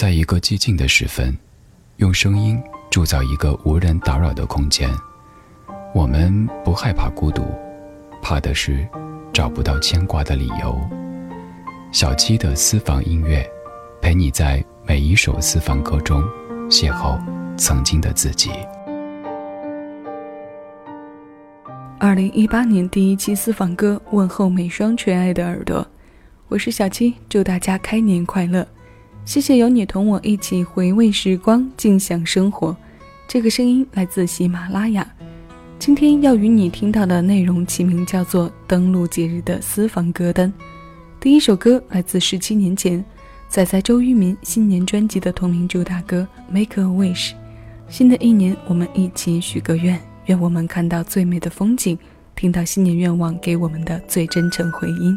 在一个寂静的时分，用声音铸造一个无人打扰的空间。我们不害怕孤独，怕的是找不到牵挂的理由。小七的私房音乐，陪你在每一首私房歌中邂逅曾经的自己。二零一八年第一期私房歌，问候每双垂爱的耳朵，我是小七，祝大家开年快乐！谢谢有你同我一起回味时光，静享生活。这个声音来自喜马拉雅。今天要与你听到的内容起名叫做《登录节日的私房歌单》。第一首歌来自十七年前，仔仔周渝民新年专辑的同名主打歌《Make a Wish》。新的一年，我们一起许个愿。愿我们看到最美的风景，听到新年愿望给我们的最真诚回音。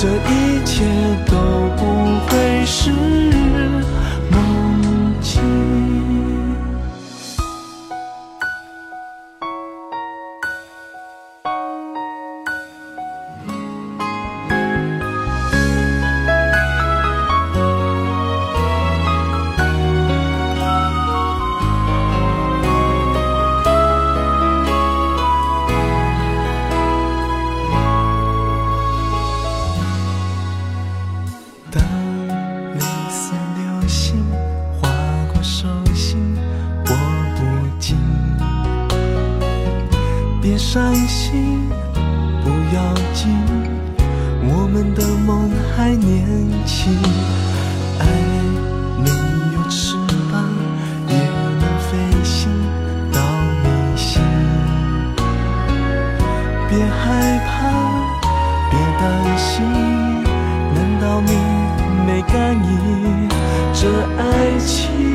这一切别伤心不要紧，我们的梦还年轻。爱没有翅膀也能飞行到你心。别害怕，别担心，难道你没感应？这爱情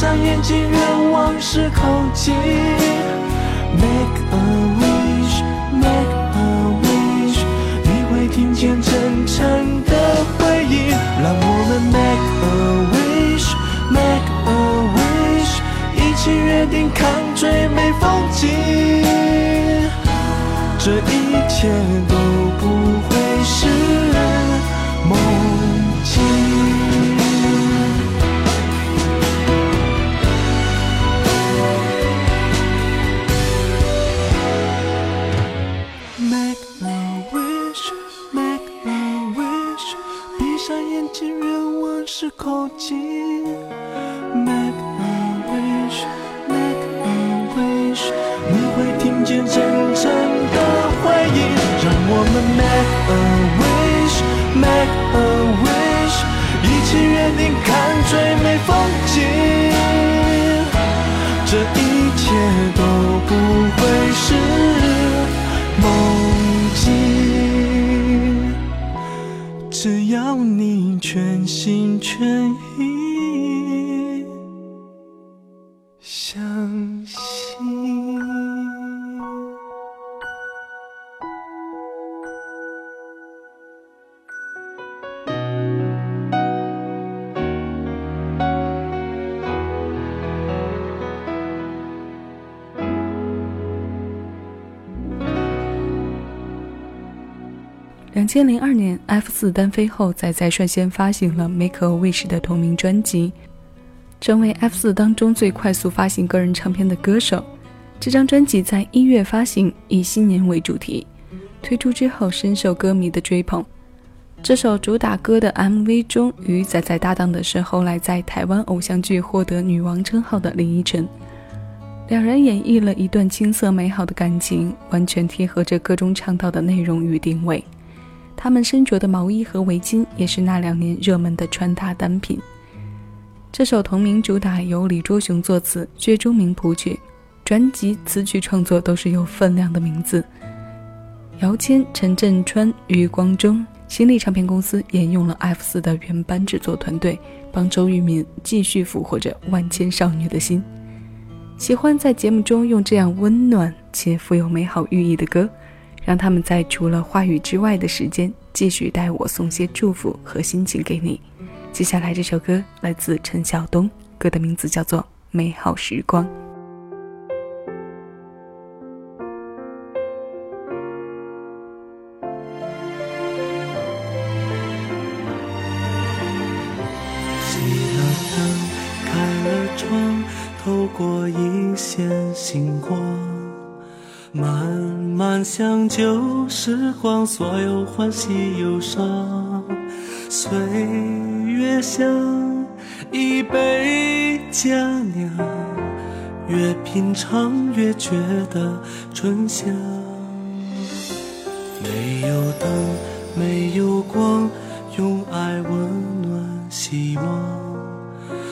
闭上眼睛愿望是靠气。Make a wish make a wish 你会听见真诚的回应。让我们 make a wish make a wish 一起约定看最美风景。这一切都不会是情人往事，靠近。两千零二年，F 四单飞后，仔仔率先发行了《Make a Wish》的同名专辑，成为 F 四当中最快速发行个人唱片的歌手。这张专辑在一月发行，以新年为主题。推出之后，深受歌迷的追捧。这首主打歌的 MV 中，与仔仔搭档的是后来在台湾偶像剧获得女王称号的林依晨。两人演绎了一段青涩美好的感情，完全贴合着歌中唱到的内容与定位。他们身着的毛衣和围巾也是那两年热门的穿搭单品。这首同名主打由李卓雄作词，薛忠明谱曲。专辑词曲创作都是有分量的名字。姚谦、陈振川、余光中，新力唱片公司沿用了 F 四的原班制作团队，帮周渝民继续俘获着万千少女的心。喜欢在节目中用这样温暖且富有美好寓意的歌，让他们在除了话语之外的时间，继续带我送些祝福和心情给你。接下来这首歌来自陈晓东，歌的名字叫做《美好时光》。星光，慢慢像旧时光，所有欢喜忧伤。岁月像一杯佳酿，越品尝越觉得醇香。没有灯，没有光，用爱温暖希望。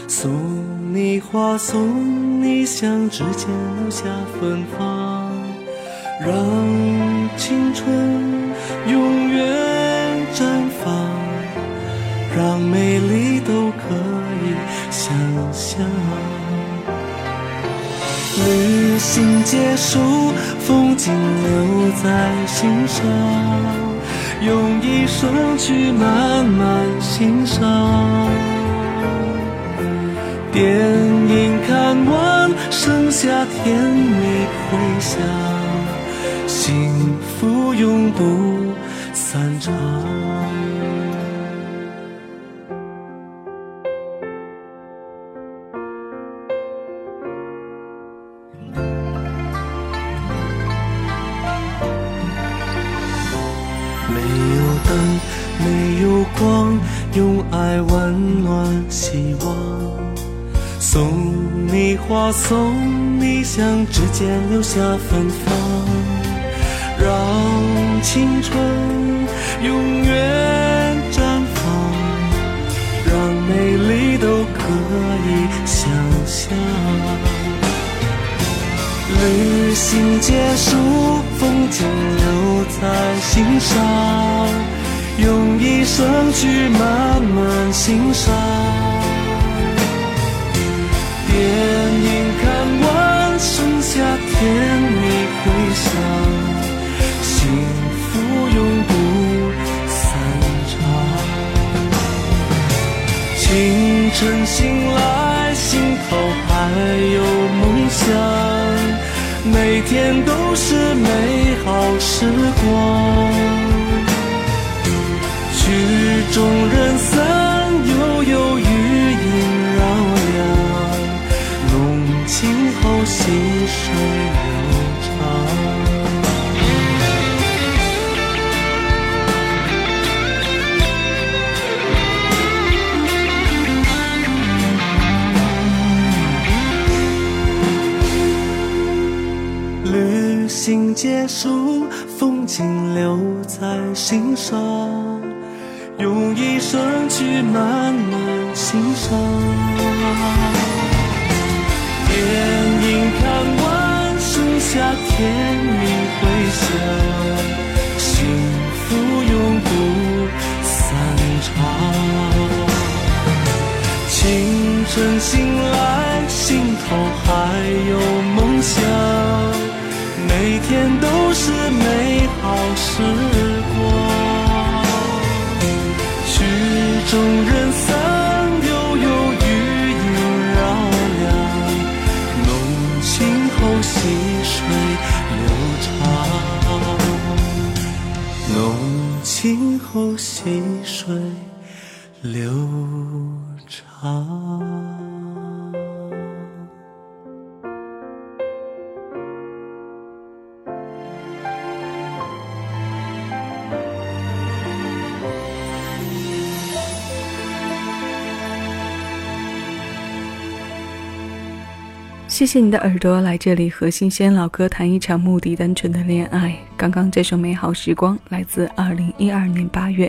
送你花，送你香，指尖留下芬芳，让青春永远绽放，让美丽都可以想象。旅行结束，风景留在心上，用一生去慢慢欣赏。电影看完，剩下甜蜜回响，福永不散场。青春永远绽放，让美丽都可以想象。旅行结束，风景留在心上，用一生去慢慢欣赏。电影看完，剩下甜蜜回响，晨醒来，心头还有梦想，每天都是美好时光。曲终人散，结束，风景留在心上，用一生去慢慢欣赏。电影看完，剩下甜蜜回响，幸福永不散场。清晨醒来，心头还有梦想，每天都是美好时光。曲终人散。悠悠余音绕梁，浓情后细水流长，浓情。后细水流长。谢谢你的耳朵来这里和新鲜老歌谈一场目的单纯的恋爱。刚刚这首《美好时光》来自二零一二年八月，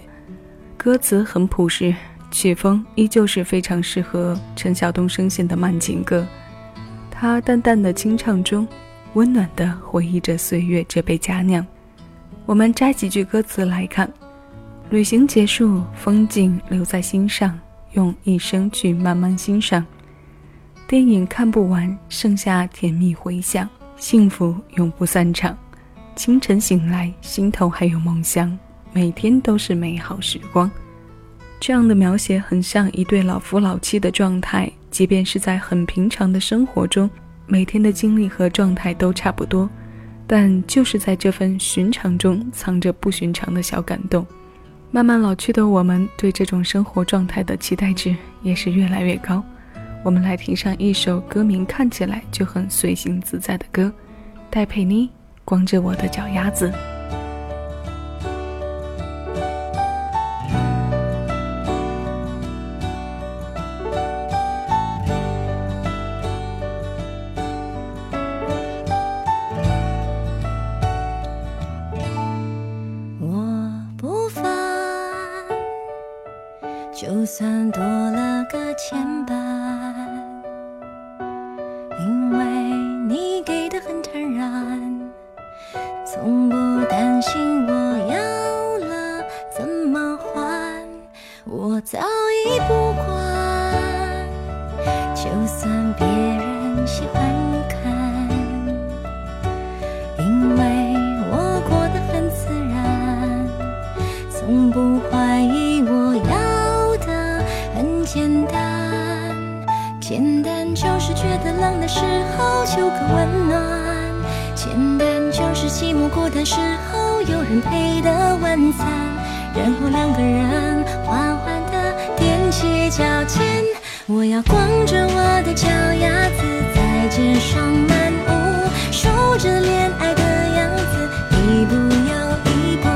歌词很朴实，曲风依旧是非常适合陈晓东声线的慢情歌。他淡淡的清唱中，温暖的回忆着岁月这杯佳酿。我们摘几句歌词来看：旅行结束，风景留在心上，用一生去慢慢欣赏。电影看不完，剩下甜蜜回响，幸福永不散场。清晨醒来，心头还有梦想，每天都是美好时光。这样的描写很像一对老夫老妻的状态，即便是在很平常的生活中，每天的经历和状态都差不多，但就是在这份寻常中藏着不寻常的小感动。慢慢老去的我们，对这种生活状态的期待值也是越来越高。我们来听上一首歌名看起来就很随性自在的歌，戴佩妮《光着我的脚丫子》。我要光着我的脚丫子在街上漫舞，数着恋爱的样子，一步又一步，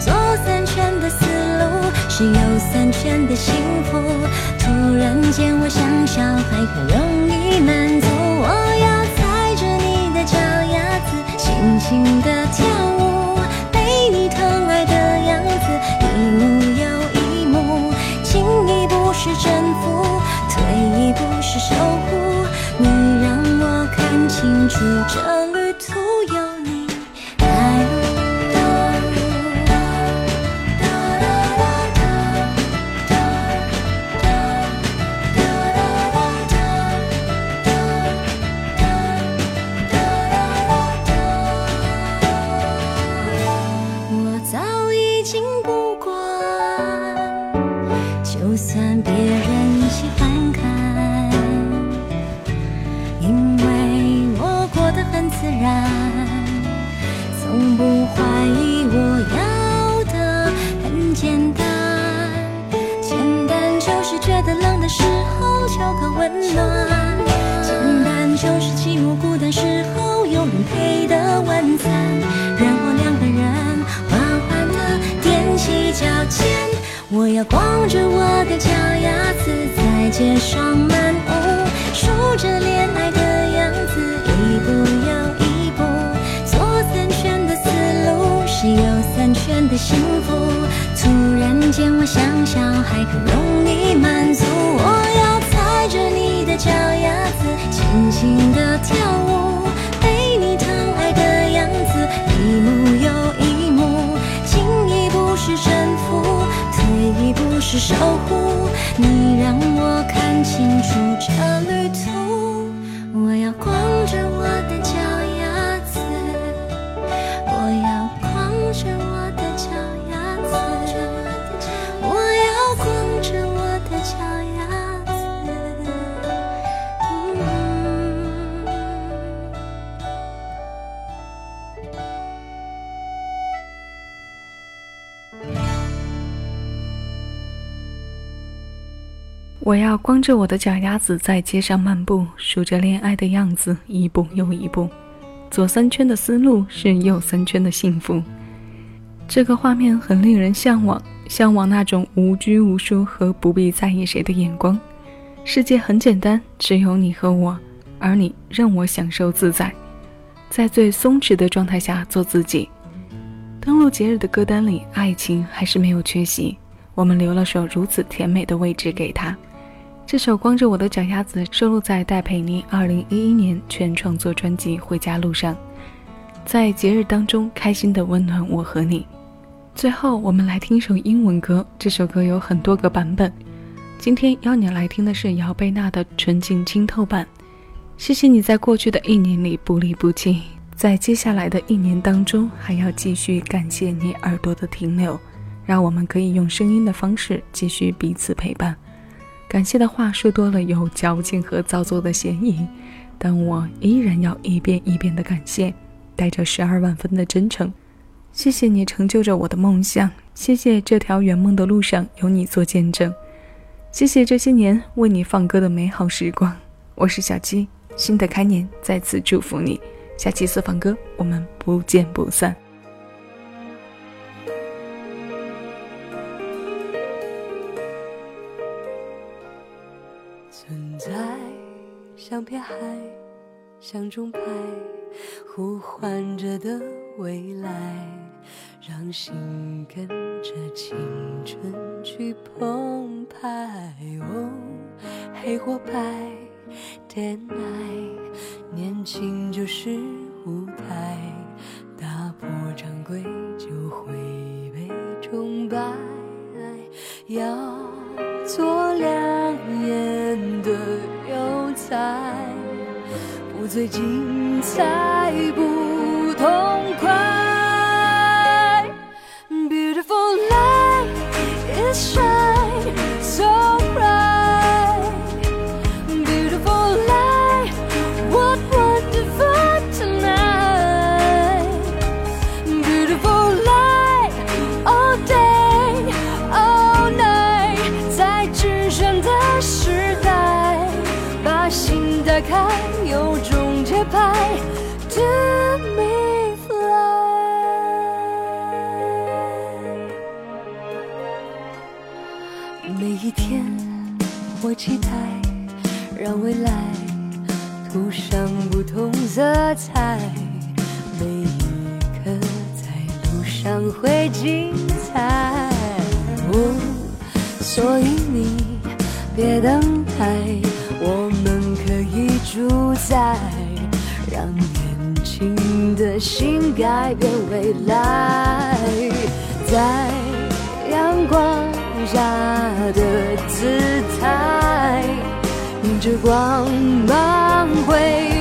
左三圈的思路是右三圈的幸福。突然间我想小孩很容易满足，我要踩着你的脚丫子，轻轻地跳在街上漫舞，数着恋爱的样子，一步又一。步，左三圈的思路，是右三圈的幸福，突然间我想小孩更容易满足。我要踩着你的脚丫子，轻轻地跳舞，被你疼爱的样子，一幕又一幕。进一步是征服，退一步是守护。你让我看清楚这旅途，我要光着我的脚丫子在街上漫步，数着恋爱的样子，一步又一步。左三圈的思路是右三圈的幸福。这个画面很令人向往，向往那种无拘无束和不必在意谁的眼光。世界很简单，只有你和我，而你让我享受自在，在最松弛的状态下做自己。登录节日的歌单里，爱情还是没有缺席。我们留了首如此甜美的位置给他。这首《光着我的脚丫子》收录在戴佩妮2011年全创作专辑《回家路上》，在节日当中开心的温暖我和你。最后，我们来听一首英文歌，这首歌有很多个版本。今天邀你来听的是姚贝娜的纯净清透版。谢谢你在过去的一年里不离不弃，在接下来的一年当中还要继续感谢你耳朵的停留，让我们可以用声音的方式继续彼此陪伴。感谢的话说多了有矫情和造作的嫌疑，但我依然要一遍一遍的感谢，带着十二万分的真诚。谢谢你成就着我的梦想，谢谢这条圆梦的路上有你做见证，谢谢这些年为你放歌的美好时光。我是小七，新的开年再次祝福你，下期私房歌我们不见不散。像钟摆，呼唤着的未来，让心跟着青春去澎湃。哦，黑或白，Day and night，年轻就是舞台，打破常规就会被崇拜。要做亮眼的。在，不最精彩，不痛快。每一天，我期待，让未来涂上不同色彩。每一刻在路上会精彩。哦，所以你别等待。我们可以主宰，让年轻的心改变未来，在阳光下的姿态，迎着光芒回。